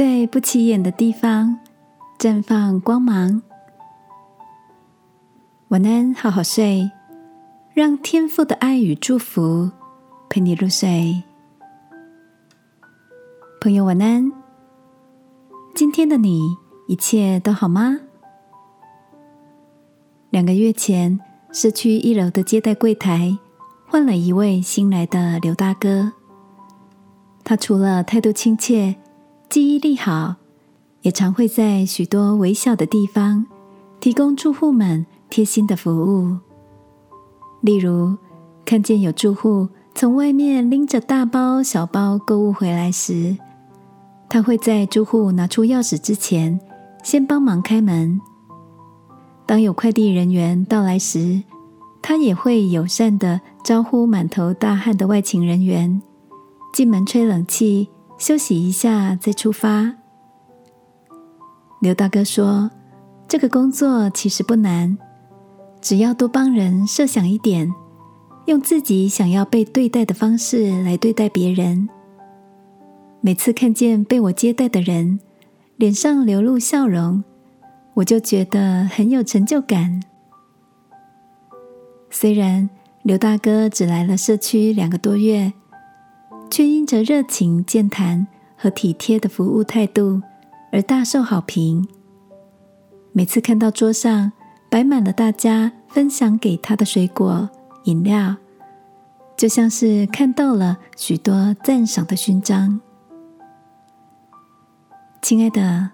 在不起眼的地方绽放光芒。晚安，好好睡，让天父的爱与祝福陪你入睡。朋友，晚安。今天的你一切都好吗？两个月前，社区一楼的接待柜台换了一位新来的刘大哥。他除了态度亲切、记忆力好，也常会在许多微小的地方提供住户们贴心的服务。例如，看见有住户从外面拎着大包小包购物回来时，他会在住户拿出钥匙之前，先帮忙开门。当有快递人员到来时，他也会友善的招呼满头大汗的外勤人员。进门吹冷气，休息一下再出发。刘大哥说：“这个工作其实不难，只要多帮人设想一点，用自己想要被对待的方式来对待别人。每次看见被我接待的人脸上流露笑容，我就觉得很有成就感。虽然刘大哥只来了社区两个多月。”却因着热情、健谈和体贴的服务态度而大受好评。每次看到桌上摆满了大家分享给他的水果、饮料，就像是看到了许多赞赏的勋章。亲爱的，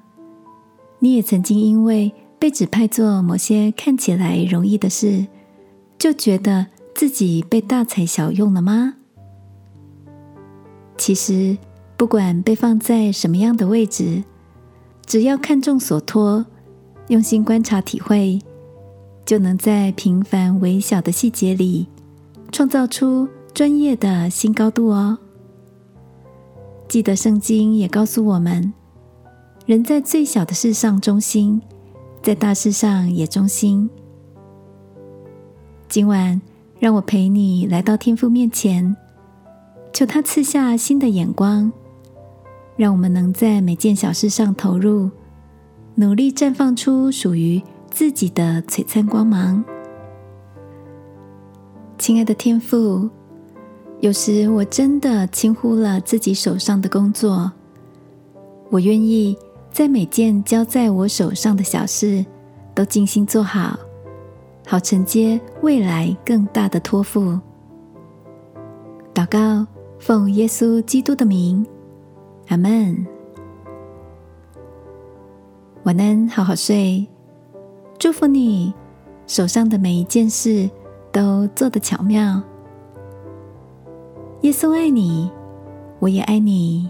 你也曾经因为被指派做某些看起来容易的事，就觉得自己被大材小用了吗？其实，不管被放在什么样的位置，只要看重所托，用心观察体会，就能在平凡微小的细节里，创造出专业的新高度哦。记得圣经也告诉我们，人在最小的事上忠心，在大事上也忠心。今晚，让我陪你来到天父面前。求他赐下新的眼光，让我们能在每件小事上投入，努力绽放出属于自己的璀璨光芒。亲爱的天父，有时我真的轻忽了自己手上的工作，我愿意在每件交在我手上的小事都精心做好，好承接未来更大的托付。祷告。奉耶稣基督的名，阿门。晚安，好好睡。祝福你手上的每一件事都做得巧妙。耶稣爱你，我也爱你。